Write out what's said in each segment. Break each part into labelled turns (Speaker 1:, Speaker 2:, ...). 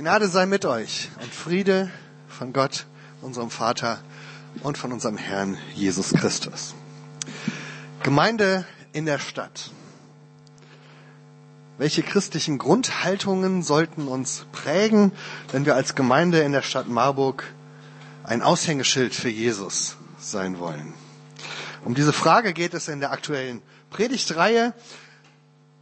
Speaker 1: Gnade sei mit euch und Friede von Gott, unserem Vater und von unserem Herrn Jesus Christus. Gemeinde in der Stadt. Welche christlichen Grundhaltungen sollten uns prägen, wenn wir als Gemeinde in der Stadt Marburg ein Aushängeschild für Jesus sein wollen? Um diese Frage geht es in der aktuellen Predigtreihe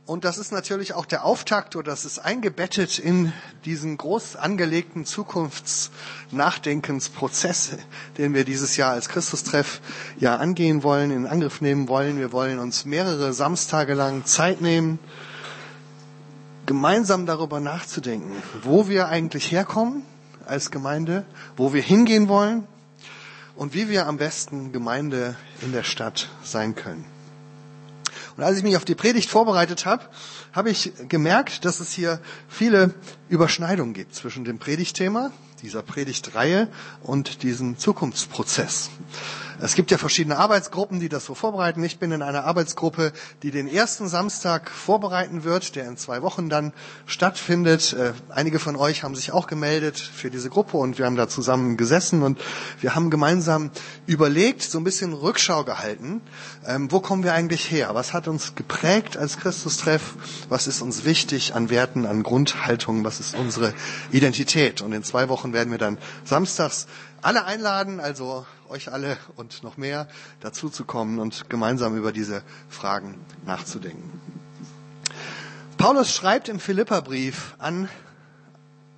Speaker 1: und das ist natürlich auch der Auftakt oder das ist eingebettet in diesen groß angelegten Zukunftsnachdenkensprozess, den wir dieses Jahr als Christustreff ja angehen wollen, in Angriff nehmen wollen. Wir wollen uns mehrere Samstage lang Zeit nehmen, gemeinsam darüber nachzudenken, wo wir eigentlich herkommen als Gemeinde, wo wir hingehen wollen und wie wir am besten Gemeinde in der Stadt sein können. Und als ich mich auf die Predigt vorbereitet habe, habe ich gemerkt, dass es hier viele Überschneidungen gibt zwischen dem Predigtthema, dieser Predigtreihe und diesem Zukunftsprozess. Es gibt ja verschiedene Arbeitsgruppen, die das so vorbereiten. Ich bin in einer Arbeitsgruppe, die den ersten Samstag vorbereiten wird, der in zwei Wochen dann stattfindet. Äh, einige von euch haben sich auch gemeldet für diese Gruppe und wir haben da zusammen gesessen und wir haben gemeinsam überlegt, so ein bisschen Rückschau gehalten. Ähm, wo kommen wir eigentlich her? Was hat uns geprägt als Christustreff? Was ist uns wichtig an Werten, an Grundhaltungen? Was ist unsere Identität? Und in zwei Wochen werden wir dann samstags alle einladen, also euch alle und noch mehr dazu zu kommen und gemeinsam über diese Fragen nachzudenken. Paulus schreibt im Philipperbrief an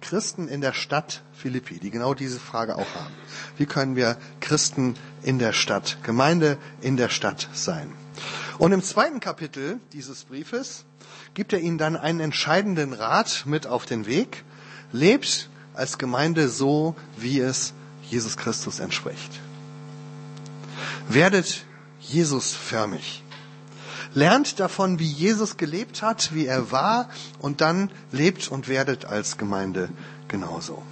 Speaker 1: Christen in der Stadt Philippi, die genau diese Frage auch haben. Wie können wir Christen in der Stadt, Gemeinde in der Stadt sein? Und im zweiten Kapitel dieses Briefes gibt er ihnen dann einen entscheidenden Rat mit auf den Weg. Lebt als Gemeinde so, wie es Jesus Christus entspricht. Werdet Jesus förmig. Lernt davon, wie Jesus gelebt hat, wie er war und dann lebt und werdet als Gemeinde genauso.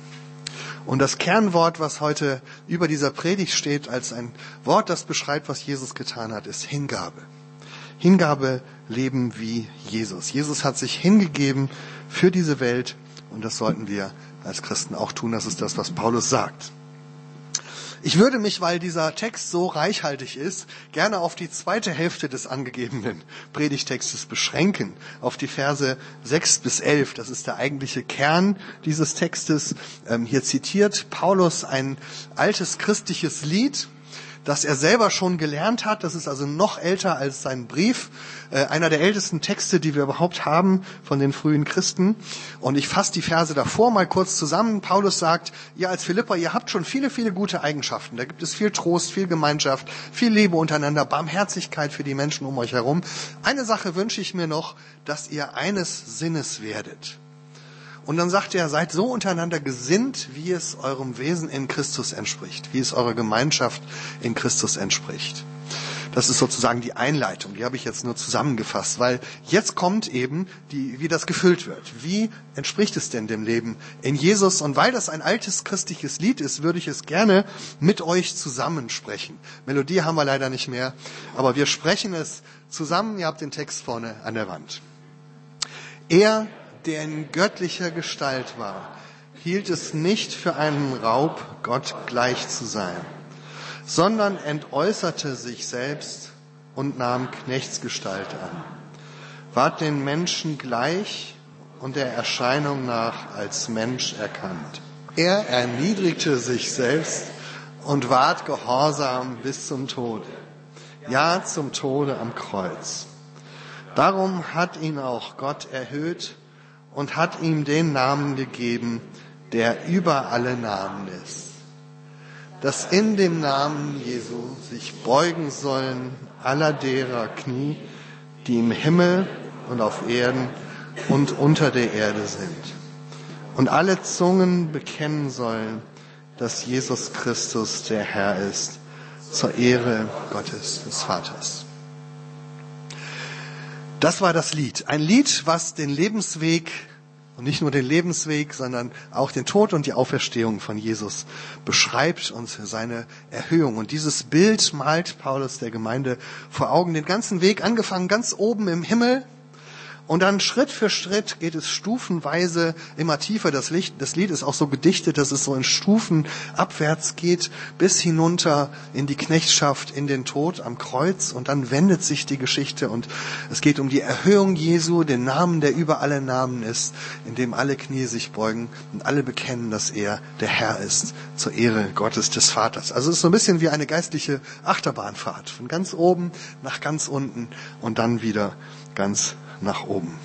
Speaker 1: Und das Kernwort, was heute über dieser Predigt steht, als ein Wort, das beschreibt, was Jesus getan hat, ist Hingabe. Hingabe leben wie Jesus. Jesus hat sich hingegeben für diese Welt und das sollten wir als Christen auch tun. Das ist das, was Paulus sagt. Ich würde mich, weil dieser Text so reichhaltig ist, gerne auf die zweite Hälfte des angegebenen Predigtextes beschränken, auf die Verse 6 bis 11. Das ist der eigentliche Kern dieses Textes. Ähm, hier zitiert Paulus ein altes christliches Lied, das er selber schon gelernt hat. Das ist also noch älter als sein Brief. Äh, einer der ältesten Texte, die wir überhaupt haben von den frühen Christen. Und ich fasse die Verse davor mal kurz zusammen. Paulus sagt, ihr als Philipper, ihr habt schon viele, viele gute Eigenschaften. Da gibt es viel Trost, viel Gemeinschaft, viel Liebe untereinander, Barmherzigkeit für die Menschen um euch herum. Eine Sache wünsche ich mir noch, dass ihr eines Sinnes werdet. Und dann sagt er, seid so untereinander gesinnt, wie es eurem Wesen in Christus entspricht, wie es eurer Gemeinschaft in Christus entspricht. Das ist sozusagen die Einleitung, die habe ich jetzt nur zusammengefasst, weil jetzt kommt eben, die, wie das gefüllt wird. Wie entspricht es denn dem Leben in Jesus? Und weil das ein altes christliches Lied ist, würde ich es gerne mit euch zusammensprechen. Melodie haben wir leider nicht mehr, aber wir sprechen es zusammen. Ihr habt den Text vorne an der Wand. Er der in göttlicher Gestalt war, hielt es nicht für einen Raub, Gott gleich zu sein, sondern entäußerte sich selbst und nahm Knechtsgestalt an, ward den Menschen gleich und der Erscheinung nach als Mensch erkannt. Er erniedrigte sich selbst und ward gehorsam bis zum Tode, ja zum Tode am Kreuz. Darum hat ihn auch Gott erhöht und hat ihm den Namen gegeben, der über alle Namen ist. Dass in dem Namen Jesu sich beugen sollen aller derer Knie, die im Himmel und auf Erden und unter der Erde sind. Und alle Zungen bekennen sollen, dass Jesus Christus der Herr ist, zur Ehre Gottes des Vaters. Das war das Lied. Ein Lied, was den Lebensweg und nicht nur den Lebensweg, sondern auch den Tod und die Auferstehung von Jesus beschreibt und seine Erhöhung. Und dieses Bild malt Paulus der Gemeinde vor Augen den ganzen Weg, angefangen ganz oben im Himmel Und dann Schritt für Schritt geht es stufenweise immer tiefer. Das, Licht, das Lied ist auch so gedichtet, dass es so in Stufen abwärts geht, bis hinunter in die Knechtschaft, in den Tod am Kreuz. Und dann wendet sich die Geschichte und es geht um die Erhöhung Jesu, den Namen, der über alle Namen ist, in dem alle Knie sich beugen und alle bekennen, dass er der Herr ist, zur Ehre Gottes des Vaters. Also es ist so ein bisschen wie eine geistliche Achterbahnfahrt, von ganz oben nach ganz unten und dann wieder ganz nach oben.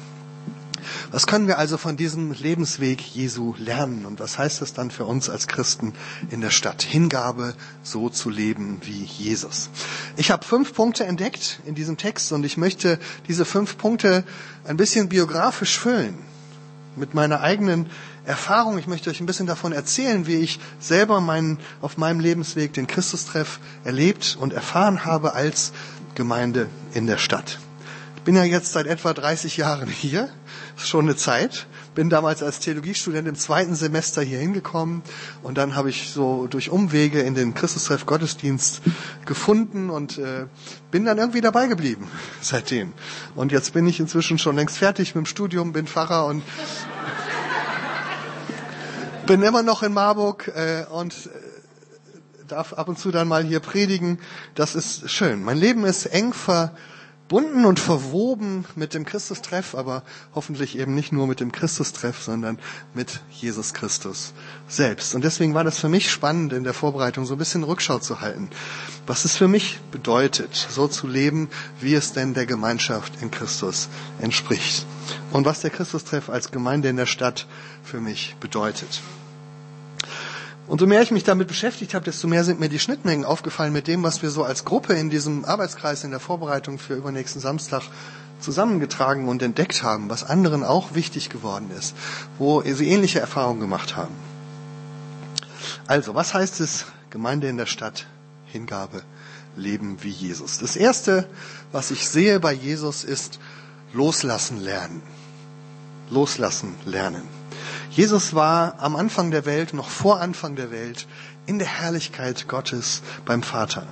Speaker 1: Was können wir also von diesem Lebensweg Jesu lernen und was heißt das dann für uns als Christen in der Stadt? Hingabe, so zu leben wie Jesus. Ich habe fünf Punkte entdeckt in diesem Text und ich möchte diese fünf Punkte ein bisschen biografisch füllen mit meiner eigenen Erfahrung. Ich möchte euch ein bisschen davon erzählen, wie ich selber meinen, auf meinem Lebensweg den Christustreff erlebt und erfahren habe als Gemeinde in der Stadt bin ja jetzt seit etwa 30 Jahren hier, schon eine Zeit. Bin damals als Theologiestudent im zweiten Semester hier hingekommen und dann habe ich so durch Umwege in den Christustreff Gottesdienst gefunden und äh, bin dann irgendwie dabei geblieben seitdem. Und jetzt bin ich inzwischen schon längst fertig mit dem Studium, bin Pfarrer und bin immer noch in Marburg äh, und äh, darf ab und zu dann mal hier predigen. Das ist schön. Mein Leben ist eng ver verbunden und verwoben mit dem Christustreff, aber hoffentlich eben nicht nur mit dem Christustreff, sondern mit Jesus Christus selbst. Und deswegen war das für mich spannend in der Vorbereitung so ein bisschen Rückschau zu halten, was es für mich bedeutet, so zu leben, wie es denn der Gemeinschaft in Christus entspricht. Und was der Christustreff als Gemeinde in der Stadt für mich bedeutet. Und so mehr ich mich damit beschäftigt habe, desto mehr sind mir die Schnittmengen aufgefallen mit dem, was wir so als Gruppe in diesem Arbeitskreis in der Vorbereitung für übernächsten Samstag zusammengetragen und entdeckt haben, was anderen auch wichtig geworden ist, wo sie ähnliche Erfahrungen gemacht haben. Also, was heißt es, Gemeinde in der Stadt, Hingabe, Leben wie Jesus? Das Erste, was ich sehe bei Jesus, ist loslassen lernen. Loslassen lernen. Jesus war am Anfang der Welt, noch vor Anfang der Welt, in der Herrlichkeit Gottes beim Vater.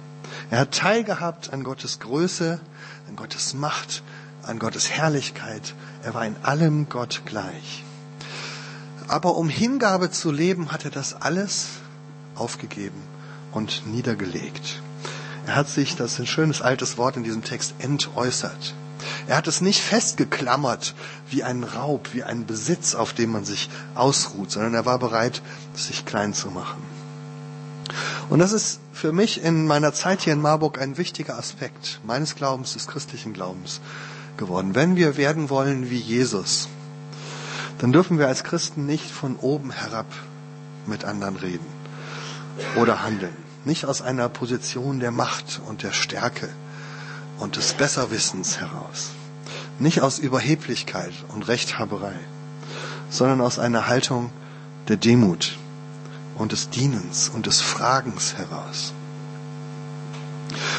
Speaker 1: Er hat teilgehabt an Gottes Größe, an Gottes Macht, an Gottes Herrlichkeit. Er war in allem Gott gleich. Aber um Hingabe zu leben, hat er das alles aufgegeben und niedergelegt. Er hat sich, das ist ein schönes altes Wort in diesem Text, entäußert. Er hat es nicht festgeklammert wie ein Raub, wie ein Besitz, auf dem man sich ausruht, sondern er war bereit, sich klein zu machen. Und das ist für mich in meiner Zeit hier in Marburg ein wichtiger Aspekt meines Glaubens, des christlichen Glaubens geworden. Wenn wir werden wollen wie Jesus, dann dürfen wir als Christen nicht von oben herab mit anderen reden oder handeln. Nicht aus einer Position der Macht und der Stärke, und des Besserwissens heraus. Nicht aus Überheblichkeit und Rechthaberei, sondern aus einer Haltung der Demut und des Dienens und des Fragens heraus.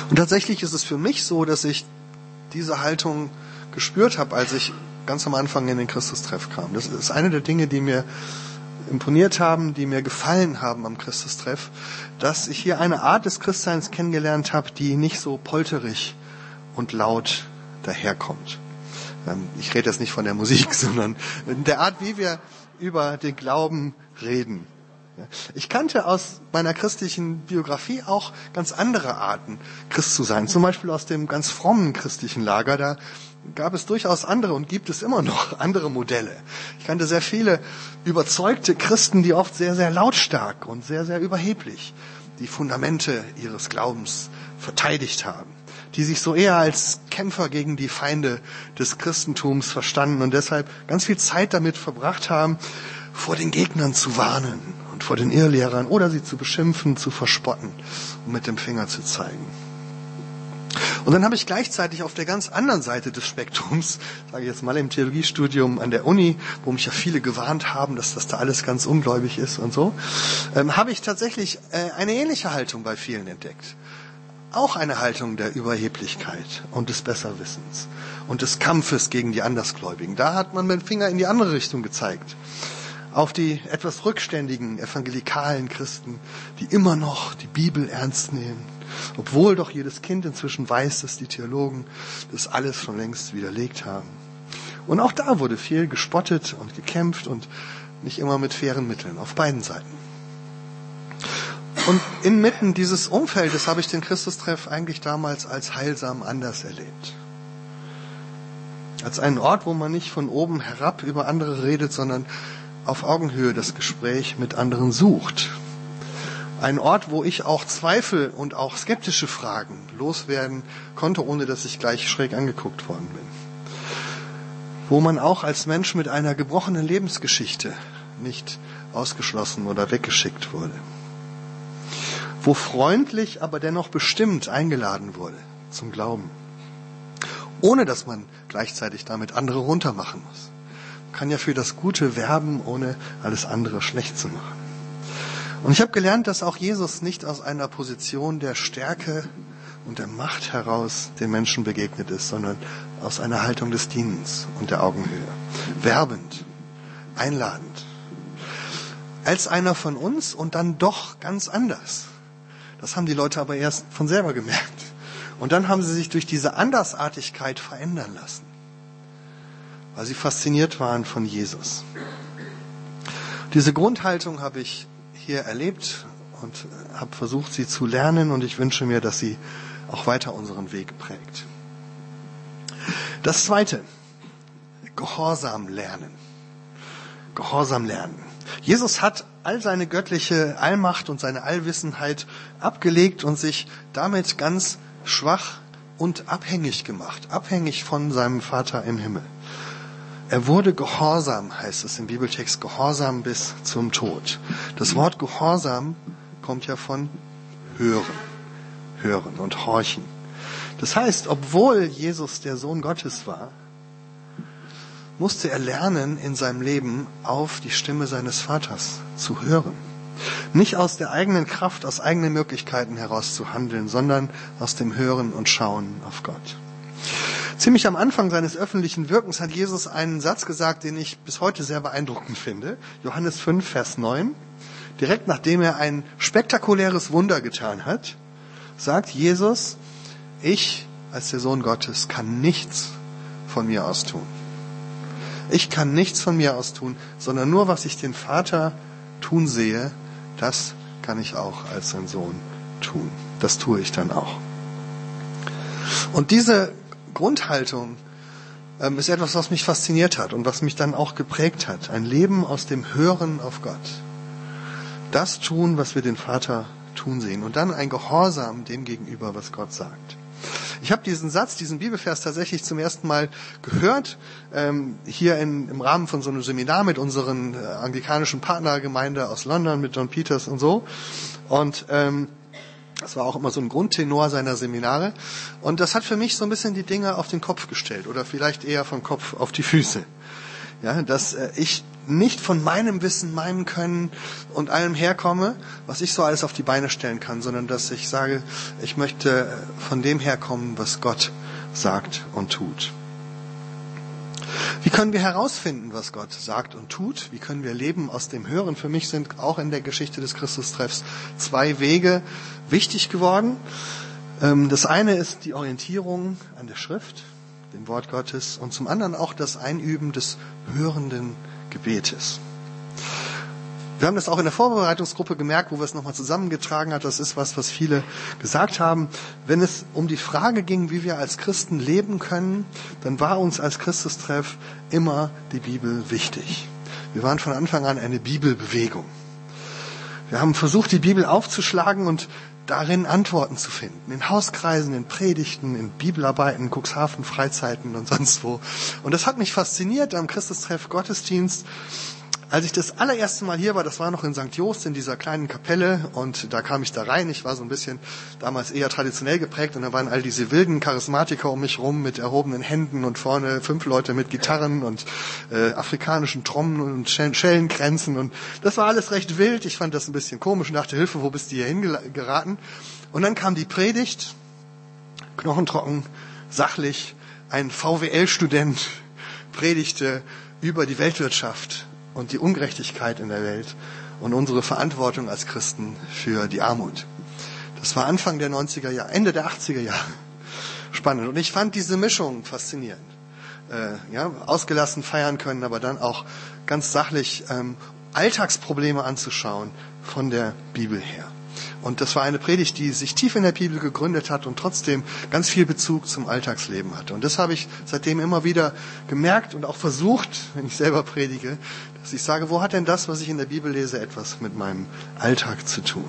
Speaker 1: Und tatsächlich ist es für mich so, dass ich diese Haltung gespürt habe, als ich ganz am Anfang in den Christustreff kam. Das ist eine der Dinge, die mir imponiert haben, die mir gefallen haben am Christustreff, dass ich hier eine Art des Christseins kennengelernt habe, die nicht so polterig und laut daherkommt. Ähm, ich rede jetzt nicht von der Musik, sondern der Art, wie wir über den Glauben reden. Ich kannte aus meiner christlichen Biografie auch ganz andere Arten, Christ zu sein. Zum Beispiel aus dem ganz frommen christlichen Lager. Da gab es durchaus andere und gibt es immer noch andere Modelle. Ich kannte sehr viele überzeugte Christen, die oft sehr, sehr lautstark und sehr, sehr überheblich die Fundamente ihres Glaubens verteidigt haben die sich so eher als Kämpfer gegen die Feinde des Christentums verstanden und deshalb ganz viel Zeit damit verbracht haben, vor den Gegnern zu warnen und vor den Irrlehrern oder sie zu beschimpfen, zu verspotten und mit dem Finger zu zeigen. Und dann habe ich gleichzeitig auf der ganz anderen Seite des Spektrums, sage ich jetzt mal im Theologiestudium an der Uni, wo mich ja viele gewarnt haben, dass das da alles ganz ungläubig ist und so, ähm, habe ich tatsächlich äh, eine ähnliche Haltung bei vielen entdeckt auch eine Haltung der Überheblichkeit und des Besserwissens und des Kampfes gegen die Andersgläubigen. Da hat man mit dem Finger in die andere Richtung gezeigt. Auf die etwas rückständigen evangelikalen Christen, die immer noch die Bibel ernst nehmen, obwohl doch jedes Kind inzwischen weiß, dass die Theologen das alles schon längst widerlegt haben. Und auch da wurde viel gespottet und gekämpft und nicht immer mit fairen Mitteln auf beiden Seiten. Und inmitten dieses Umfeldes habe ich den Christustreff eigentlich damals als heilsam anders erlebt. Als einen Ort, wo man nicht von oben herab über andere redet, sondern auf Augenhöhe das Gespräch mit anderen sucht. Ein Ort, wo ich auch Zweifel und auch skeptische Fragen loswerden konnte, ohne dass ich gleich schräg angeguckt worden bin. Wo man auch als Mensch mit einer gebrochenen Lebensgeschichte nicht ausgeschlossen oder weggeschickt wurde. Wo freundlich, aber dennoch bestimmt eingeladen wurde zum Glauben. Ohne dass man gleichzeitig damit andere runtermachen muss. Man kann ja für das Gute werben, ohne alles andere schlecht zu machen. Und ich habe gelernt, dass auch Jesus nicht aus einer Position der Stärke und der Macht heraus den Menschen begegnet ist, sondern aus einer Haltung des Dienens und der Augenhöhe. Werbend, einladend. Als einer von uns und dann doch ganz anders. Das haben die Leute aber erst von selber gemerkt. Und dann haben sie sich durch diese Andersartigkeit verändern lassen, weil sie fasziniert waren von Jesus. Diese Grundhaltung habe ich hier erlebt und habe versucht, sie zu lernen und ich wünsche mir, dass sie auch weiter unseren Weg prägt. Das zweite, Gehorsam lernen. Gehorsam lernen. Jesus hat all seine göttliche Allmacht und seine Allwissenheit abgelegt und sich damit ganz schwach und abhängig gemacht, abhängig von seinem Vater im Himmel. Er wurde gehorsam, heißt es im Bibeltext, gehorsam bis zum Tod. Das Wort gehorsam kommt ja von hören, hören und horchen. Das heißt, obwohl Jesus der Sohn Gottes war, musste er lernen, in seinem Leben auf die Stimme seines Vaters zu hören. Nicht aus der eigenen Kraft, aus eigenen Möglichkeiten heraus zu handeln, sondern aus dem Hören und Schauen auf Gott. Ziemlich am Anfang seines öffentlichen Wirkens hat Jesus einen Satz gesagt, den ich bis heute sehr beeindruckend finde. Johannes 5, Vers 9. Direkt nachdem er ein spektakuläres Wunder getan hat, sagt Jesus, ich als der Sohn Gottes kann nichts von mir aus tun. Ich kann nichts von mir aus tun, sondern nur was ich den Vater tun sehe, das kann ich auch als sein Sohn tun. Das tue ich dann auch. Und diese Grundhaltung ähm, ist etwas, was mich fasziniert hat und was mich dann auch geprägt hat. Ein Leben aus dem Hören auf Gott. Das tun, was wir den Vater tun sehen. Und dann ein Gehorsam dem gegenüber, was Gott sagt. Ich habe diesen Satz, diesen Bibelvers tatsächlich zum ersten Mal gehört, ähm, hier in, im Rahmen von so einem Seminar mit unseren äh, anglikanischen Partnergemeinde aus London, mit John Peters und so. Und ähm, das war auch immer so ein Grundtenor seiner Seminare. Und das hat für mich so ein bisschen die Dinge auf den Kopf gestellt oder vielleicht eher vom Kopf auf die Füße. Ja, dass äh, ich nicht von meinem Wissen, meinem Können und allem herkomme, was ich so alles auf die Beine stellen kann, sondern dass ich sage, ich möchte von dem herkommen, was Gott sagt und tut. Wie können wir herausfinden, was Gott sagt und tut? Wie können wir leben aus dem Hören? Für mich sind auch in der Geschichte des Christustreffs zwei Wege wichtig geworden. Ähm, das eine ist die Orientierung an der Schrift, dem Wort Gottes, und zum anderen auch das Einüben des hörenden Gebetes. Wir haben das auch in der Vorbereitungsgruppe gemerkt, wo wir es nochmal zusammengetragen hat. Das ist was, was viele gesagt haben. Wenn es um die Frage ging, wie wir als Christen leben können, dann war uns als Christustreff immer die Bibel wichtig. Wir waren von Anfang an eine Bibelbewegung. Wir haben versucht, die Bibel aufzuschlagen und darin Antworten zu finden. In Hauskreisen, in Predigten, in Bibelarbeiten, Cuxhaven, Freizeiten und sonst wo. Und das hat mich fasziniert am Christustreff Gottesdienst als ich das allererste Mal hier war, das war noch in St. Jost in dieser kleinen Kapelle und da kam ich da rein. Ich war so ein bisschen damals eher traditionell geprägt und da waren all diese wilden Charismatiker um mich rum mit erhobenen Händen und vorne fünf Leute mit Gitarren und äh, afrikanischen Trommen und Schellenkränzen und das war alles recht wild. Ich fand das ein bisschen komisch und dachte, Hilfe, wo bist du hier hingeraten? Und dann kam die Predigt, knochentrocken, sachlich, ein VWL-Student predigte über die Weltwirtschaft und die Ungerechtigkeit in der Welt und unsere Verantwortung als Christen für die Armut. Das war Anfang der 90er Jahre, Ende der 80er Jahre. Spannend. Und ich fand diese Mischung faszinierend. äh, ja, ausgelassen feiern können, aber dann auch ganz sachlich ähm, Alltagsprobleme anzuschauen von der Bibel her. Und das war eine Predigt, die sich tief in der Bibel gegründet hat und trotzdem ganz viel Bezug zum Alltagsleben hatte. Und das habe ich seitdem immer wieder gemerkt und auch versucht, wenn ich selber predige, dass ich sage, wo hat denn das, was ich in der Bibel lese, etwas mit meinem Alltag zu tun?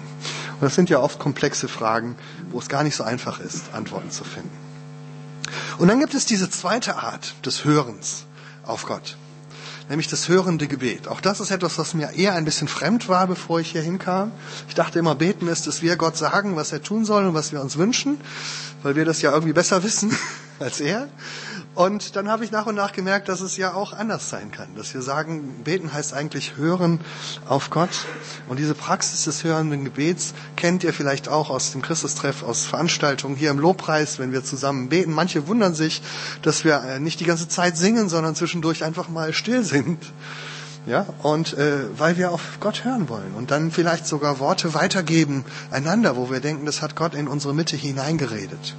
Speaker 1: Und das sind ja oft komplexe Fragen, wo es gar nicht so einfach ist, Antworten zu finden. Und dann gibt es diese zweite Art des Hörens auf Gott nämlich das hörende Gebet. Auch das ist etwas, was mir eher ein bisschen fremd war, bevor ich hier hinkam. Ich dachte immer, beten ist, dass wir Gott sagen, was er tun soll und was wir uns wünschen, weil wir das ja irgendwie besser wissen als er. Und dann habe ich nach und nach gemerkt, dass es ja auch anders sein kann. Dass wir sagen, beten heißt eigentlich hören auf Gott. Und diese Praxis des hörenden Gebets kennt ihr vielleicht auch aus dem Christustreff, aus Veranstaltungen hier im Lobpreis, wenn wir zusammen beten. Manche wundern sich, dass wir äh, nicht die ganze Zeit singen, sondern zwischendurch einfach mal still sind. Ja, und äh, weil wir auf Gott hören wollen und dann vielleicht sogar Worte weitergeben einander, wo wir denken, das hat Gott in unsere Mitte hineingeredet.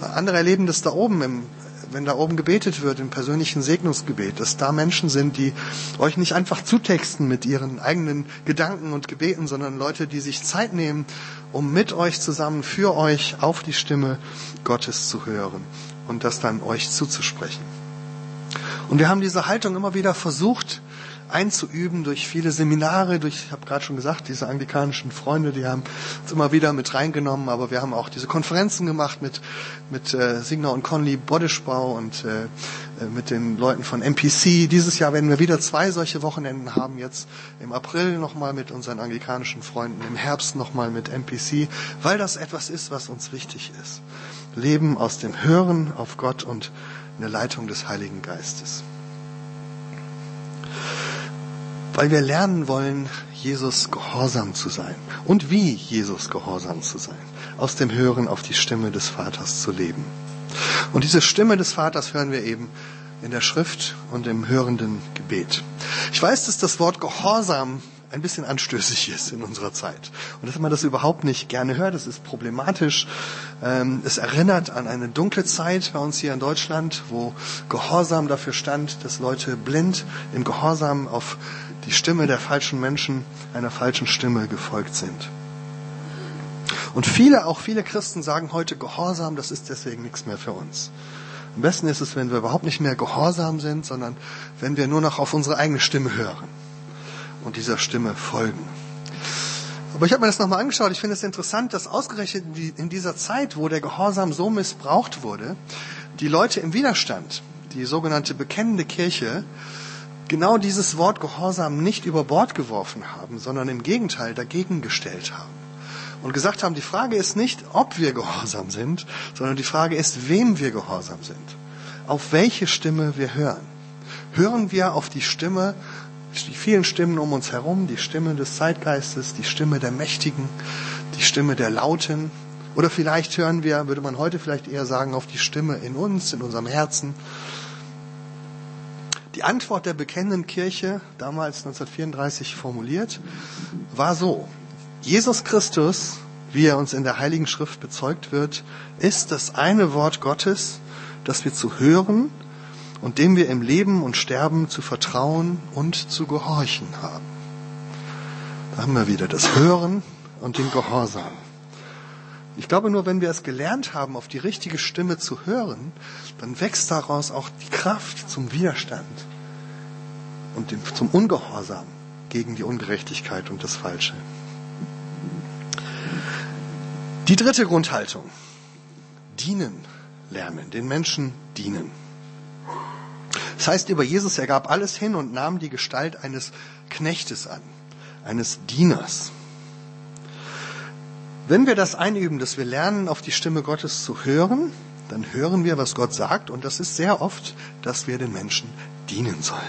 Speaker 1: Andere erleben das da oben im wenn da oben gebetet wird im persönlichen Segnungsgebet, dass da Menschen sind, die euch nicht einfach zutexten mit ihren eigenen Gedanken und Gebeten, sondern Leute, die sich Zeit nehmen, um mit euch zusammen für euch auf die Stimme Gottes zu hören und das dann euch zuzusprechen. Und wir haben diese Haltung immer wieder versucht, einzuüben durch viele Seminare, durch, ich habe gerade schon gesagt, diese anglikanischen Freunde, die haben uns immer wieder mit reingenommen, aber wir haben auch diese Konferenzen gemacht mit, mit äh, Signer und Conley Bodischbau und äh, äh mit den Leuten von MPC. Dieses Jahr werden wir wieder zwei solche Wochenenden haben, jetzt im April nochmal mit unseren anglikanischen Freunden, im Herbst nochmal mit MPC, weil das etwas ist, was uns wichtig ist. Leben aus dem Hören auf Gott und in der Leitung des Heiligen Geistes weil wir lernen wollen, Jesus gehorsam zu sein und wie Jesus gehorsam zu sein, aus dem Hören auf die Stimme des Vaters zu leben. Und diese Stimme des Vaters hören wir eben in der Schrift und im hörenden Gebet. Ich weiß, dass das Wort Gehorsam ein bisschen anstößig ist in unserer Zeit. Und dass man das überhaupt nicht gerne hört, das ist problematisch. Ähm, es erinnert an eine dunkle Zeit bei uns hier in Deutschland, wo Gehorsam dafür stand, dass Leute blind im Gehorsam auf die Stimme der falschen Menschen einer falschen Stimme gefolgt sind. Und viele, auch viele Christen sagen heute, Gehorsam, das ist deswegen nichts mehr für uns. Am besten ist es, wenn wir überhaupt nicht mehr gehorsam sind, sondern wenn wir nur noch auf unsere eigene Stimme hören und dieser Stimme folgen. Aber ich habe mir das nochmal angeschaut. Ich finde es interessant, dass ausgerechnet in dieser Zeit, wo der Gehorsam so missbraucht wurde, die Leute im Widerstand, die sogenannte bekennende Kirche, genau dieses Wort Gehorsam nicht über Bord geworfen haben, sondern im Gegenteil dagegen gestellt haben. Und gesagt haben, die Frage ist nicht, ob wir gehorsam sind, sondern die Frage ist, wem wir gehorsam sind. Auf welche Stimme wir hören. Hören wir auf die Stimme, die vielen Stimmen um uns herum, die Stimme des Zeitgeistes, die Stimme der Mächtigen, die Stimme der Lauten. Oder vielleicht hören wir, würde man heute vielleicht eher sagen, auf die Stimme in uns, in unserem Herzen, die Antwort der bekennenden Kirche, damals 1934 formuliert, war so. Jesus Christus, wie er uns in der Heiligen Schrift bezeugt wird, ist das eine Wort Gottes, das wir zu hören und dem wir im Leben und Sterben zu vertrauen und zu gehorchen haben. Da haben wir wieder das Hören und den Gehorsam. Ich glaube nur, wenn wir es gelernt haben, auf die richtige Stimme zu hören, dann wächst daraus auch die Kraft zum Widerstand und zum Ungehorsam gegen die Ungerechtigkeit und das Falsche. Die dritte Grundhaltung. Dienen lernen, den Menschen dienen. Das heißt über Jesus, er gab alles hin und nahm die Gestalt eines Knechtes an, eines Dieners. Wenn wir das einüben, dass wir lernen, auf die Stimme Gottes zu hören, dann hören wir, was Gott sagt. Und das ist sehr oft, dass wir den Menschen dienen sollen.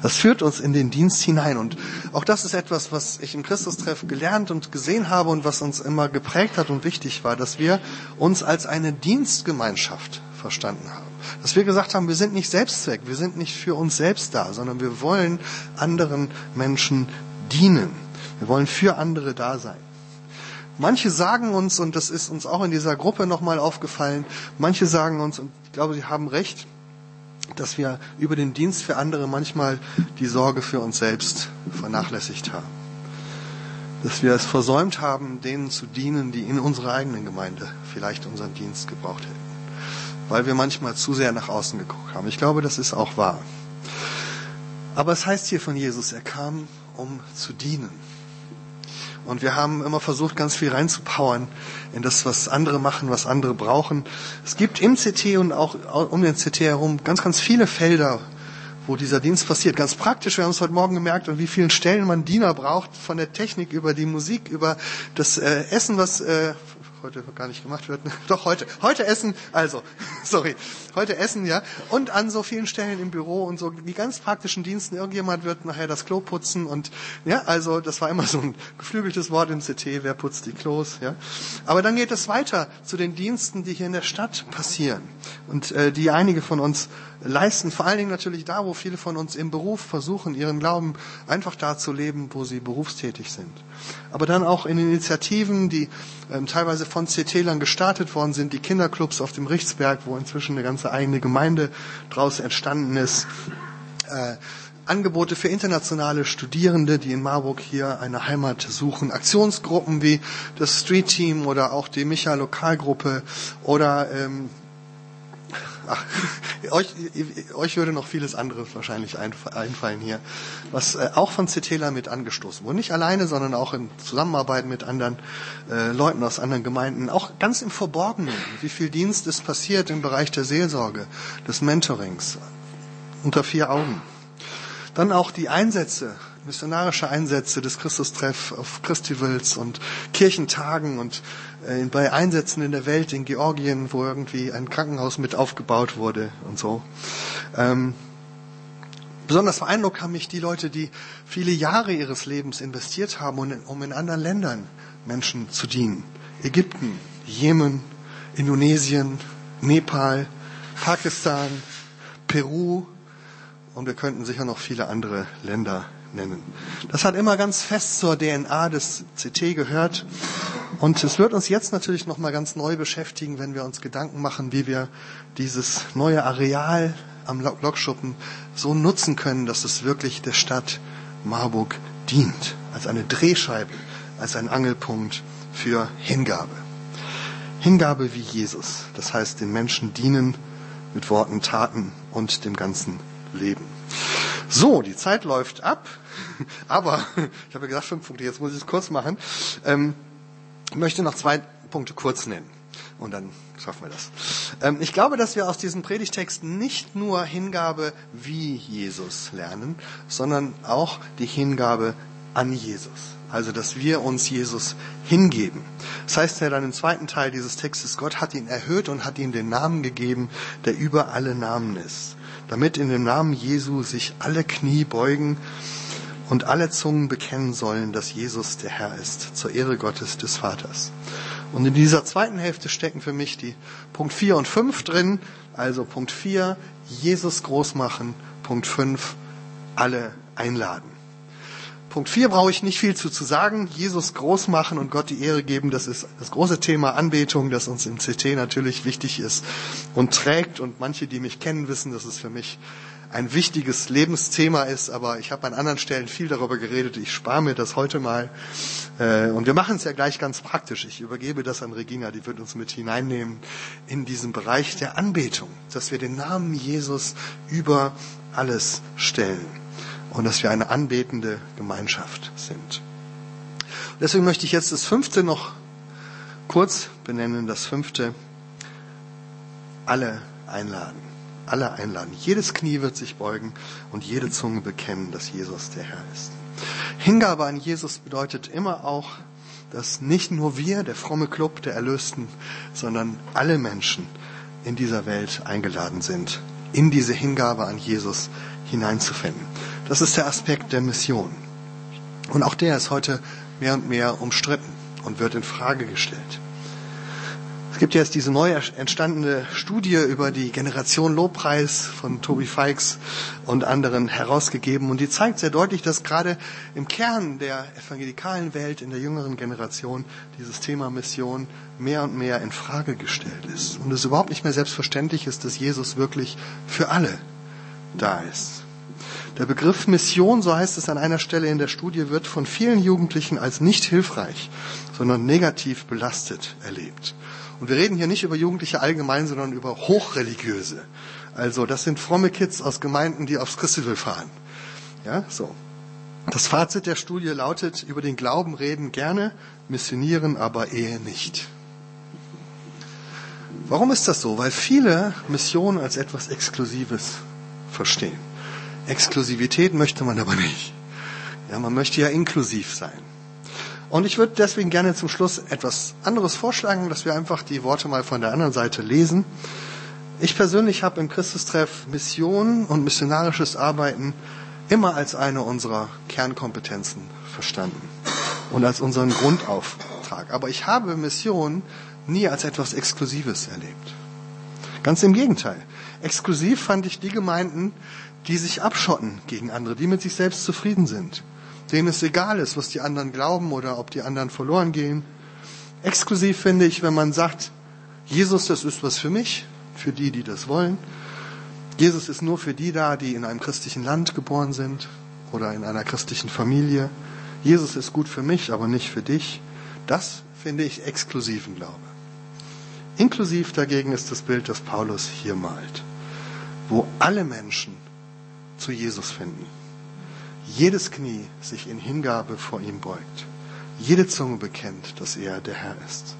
Speaker 1: Das führt uns in den Dienst hinein. Und auch das ist etwas, was ich im Christustreff gelernt und gesehen habe und was uns immer geprägt hat und wichtig war, dass wir uns als eine Dienstgemeinschaft verstanden haben. Dass wir gesagt haben, wir sind nicht Selbstzweck, wir sind nicht für uns selbst da, sondern wir wollen anderen Menschen dienen. Wir wollen für andere da sein. Manche sagen uns, und das ist uns auch in dieser Gruppe nochmal aufgefallen, manche sagen uns, und ich glaube, sie haben recht, dass wir über den Dienst für andere manchmal die Sorge für uns selbst vernachlässigt haben. Dass wir es versäumt haben, denen zu dienen, die in unserer eigenen Gemeinde vielleicht unseren Dienst gebraucht hätten. Weil wir manchmal zu sehr nach außen geguckt haben. Ich glaube, das ist auch wahr. Aber es heißt hier von Jesus, er kam, um zu dienen. Und wir haben immer versucht, ganz viel reinzupowern in das, was andere machen, was andere brauchen. Es gibt im CT und auch um den CT herum ganz, ganz viele Felder, wo dieser Dienst passiert. Ganz praktisch, wir haben es heute Morgen gemerkt, an wie vielen Stellen man Diener braucht, von der Technik über die Musik, über das äh, Essen, was äh, heute gar nicht gemacht wird. Doch heute. Heute essen, also, sorry. Heute essen, ja. Und an so vielen Stellen im Büro und so die ganz praktischen Diensten. Irgendjemand wird nachher das Klo putzen und, ja, also, das war immer so ein geflügeltes Wort im CT. Wer putzt die Klos, ja. Aber dann geht es weiter zu den Diensten, die hier in der Stadt passieren und äh, die einige von uns leisten. Vor allen Dingen natürlich da, wo viele von uns im Beruf versuchen, ihren Glauben einfach da zu leben, wo sie berufstätig sind. Aber dann auch in Initiativen, die ähm, teilweise von CT-Lern gestartet worden sind, die Kinderclubs auf dem Richtsberg, wo inzwischen eine ganze eigene Gemeinde draus entstanden ist. Äh, Angebote für internationale Studierende, die in Marburg hier eine Heimat suchen, Aktionsgruppen wie das Street Team oder auch die Micha Lokalgruppe oder ähm, ach, euch, euch würde noch vieles anderes wahrscheinlich einfallen hier, was äh, auch von Cetela mit angestoßen wurde. Nicht alleine, sondern auch in Zusammenarbeit mit anderen äh, Leuten aus anderen Gemeinden, auch ganz im Verborgenen. Wie viel Dienst ist passiert im Bereich der Seelsorge, des Mentorings, unter vier Augen. Dann auch die Einsätze missionarische Einsätze des Christustreff auf Christivals und Kirchentagen und äh, bei Einsätzen in der Welt, in Georgien, wo irgendwie ein Krankenhaus mit aufgebaut wurde und so. Ähm, besonders beeindruckt haben mich die Leute, die viele Jahre ihres Lebens investiert haben, um in anderen Ländern Menschen zu dienen. Ägypten, Jemen, Indonesien, Nepal, Pakistan, Peru und wir könnten sicher noch viele andere Länder nennen. Das hat immer ganz fest zur DNA des CT gehört. Und es wird uns jetzt natürlich nochmal ganz neu beschäftigen, wenn wir uns Gedanken machen, wie wir dieses neue Areal am Lokschuppen so nutzen können, dass es wirklich der Stadt Marburg dient. Als eine Drehscheibe, als ein Angelpunkt für Hingabe. Hingabe wie Jesus. Das heißt, den Menschen dienen mit Worten, Taten und dem ganzen Leben. So, die Zeit läuft ab. Aber ich habe ja gesagt fünf Punkte, jetzt muss ich es kurz machen. Ähm, ich möchte noch zwei Punkte kurz nennen. Und dann schaffen wir das. Ähm, ich glaube, dass wir aus diesem Predigtext nicht nur Hingabe wie Jesus lernen, sondern auch die Hingabe an Jesus. Also, dass wir uns Jesus hingeben. Das heißt ja dann im zweiten Teil dieses Textes, Gott hat ihn erhöht und hat ihm den Namen gegeben, der über alle Namen ist. Damit in dem Namen Jesu sich alle Knie beugen und alle Zungen bekennen sollen, dass Jesus der Herr ist, zur Ehre Gottes des Vaters. Und in dieser zweiten Hälfte stecken für mich die Punkt 4 und 5 drin. Also Punkt 4, Jesus groß machen. Punkt 5, alle einladen. Punkt 4 brauche ich nicht viel zu, zu sagen. Jesus groß machen und Gott die Ehre geben, das ist das große Thema Anbetung, das uns im CT natürlich wichtig ist und trägt. Und manche, die mich kennen, wissen, dass es für mich ein wichtiges Lebensthema ist, aber ich habe an anderen Stellen viel darüber geredet. Ich spare mir das heute mal. Äh, und wir machen es ja gleich ganz praktisch. Ich übergebe das an Regina, die wird uns mit hineinnehmen in diesen Bereich der Anbetung, dass wir den Namen Jesus über alles stellen und dass wir eine anbetende Gemeinschaft sind. Deswegen möchte ich jetzt das fünfte noch kurz benennen. Das fünfte, alle einladen alle einladen. Jedes Knie wird sich beugen und jede Zunge bekennen, dass Jesus der Herr ist. Hingabe an Jesus bedeutet immer auch, dass nicht nur wir, der fromme Club der Erlösten, sondern alle Menschen in dieser Welt eingeladen sind, in diese Hingabe an Jesus hineinzufinden. Das ist der Aspekt der Mission. Und auch der ist heute mehr und mehr umstritten und wird in Frage gestellt. Es gibt jetzt diese neu entstandene Studie über die Generation Lobpreis von Toby Fikes und anderen herausgegeben und die zeigt sehr deutlich, dass gerade im Kern der evangelikalen Welt in der jüngeren Generation dieses Thema Mission mehr und mehr in Frage gestellt ist und es überhaupt nicht mehr selbstverständlich ist, dass Jesus wirklich für alle da ist. Der Begriff Mission, so heißt es an einer Stelle in der Studie, wird von vielen Jugendlichen als nicht hilfreich, sondern negativ belastet erlebt. Und wir reden hier nicht über Jugendliche allgemein, sondern über Hochreligiöse. Also das sind fromme Kids aus Gemeinden, die aufs Christival fahren. Ja, so. Das Fazit der Studie lautet, über den Glauben reden gerne, missionieren aber eher nicht. Warum ist das so? Weil viele Missionen als etwas Exklusives verstehen. Exklusivität möchte man aber nicht. Ja, man möchte ja inklusiv sein. Und ich würde deswegen gerne zum Schluss etwas anderes vorschlagen, dass wir einfach die Worte mal von der anderen Seite lesen. Ich persönlich habe im Christustreff Mission und missionarisches Arbeiten immer als eine unserer Kernkompetenzen verstanden und als unseren Grundauftrag. Aber ich habe Mission nie als etwas Exklusives erlebt. Ganz im Gegenteil. Exklusiv fand ich die Gemeinden, die sich abschotten gegen andere, die mit sich selbst zufrieden sind, denen es egal ist, was die anderen glauben oder ob die anderen verloren gehen. Exklusiv finde ich, wenn man sagt, Jesus, das ist was für mich, für die, die das wollen. Jesus ist nur für die da, die in einem christlichen Land geboren sind oder in einer christlichen Familie. Jesus ist gut für mich, aber nicht für dich. Das finde ich exklusiven Glaube. Inklusiv dagegen ist das Bild, das Paulus hier malt, wo alle Menschen zu Jesus finden. Jedes Knie sich in Hingabe vor ihm beugt. Jede Zunge bekennt, dass er der Herr ist.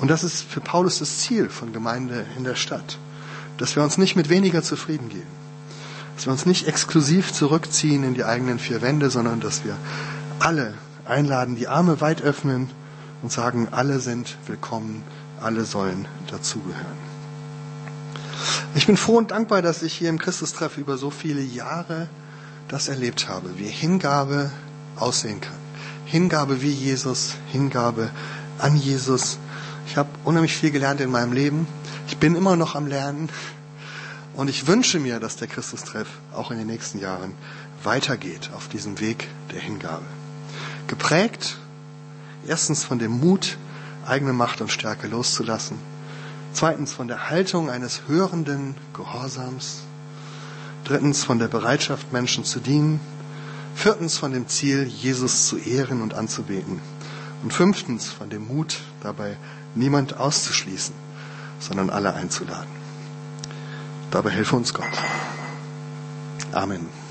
Speaker 1: Und das ist für Paulus das Ziel von Gemeinde in der Stadt. Dass wir uns nicht mit weniger zufrieden geben. Dass wir uns nicht exklusiv zurückziehen in die eigenen vier Wände, sondern dass wir alle einladen, die Arme weit öffnen und sagen, alle sind willkommen, alle sollen dazugehören. Ich bin froh und dankbar, dass ich hier im Christustreff über so viele Jahre das erlebt habe, wie Hingabe aussehen kann. Hingabe wie Jesus, Hingabe an Jesus, ich habe unheimlich viel gelernt in meinem Leben. Ich bin immer noch am Lernen. Und ich wünsche mir, dass der Christustreff auch in den nächsten Jahren weitergeht auf diesem Weg der Hingabe. Geprägt erstens von dem Mut, eigene Macht und Stärke loszulassen. Zweitens von der Haltung eines hörenden Gehorsams. Drittens von der Bereitschaft, Menschen zu dienen. Viertens von dem Ziel, Jesus zu ehren und anzubeten. Und fünftens von dem Mut, dabei niemand auszuschließen, sondern alle einzuladen. Dabei helfe uns Gott. Amen.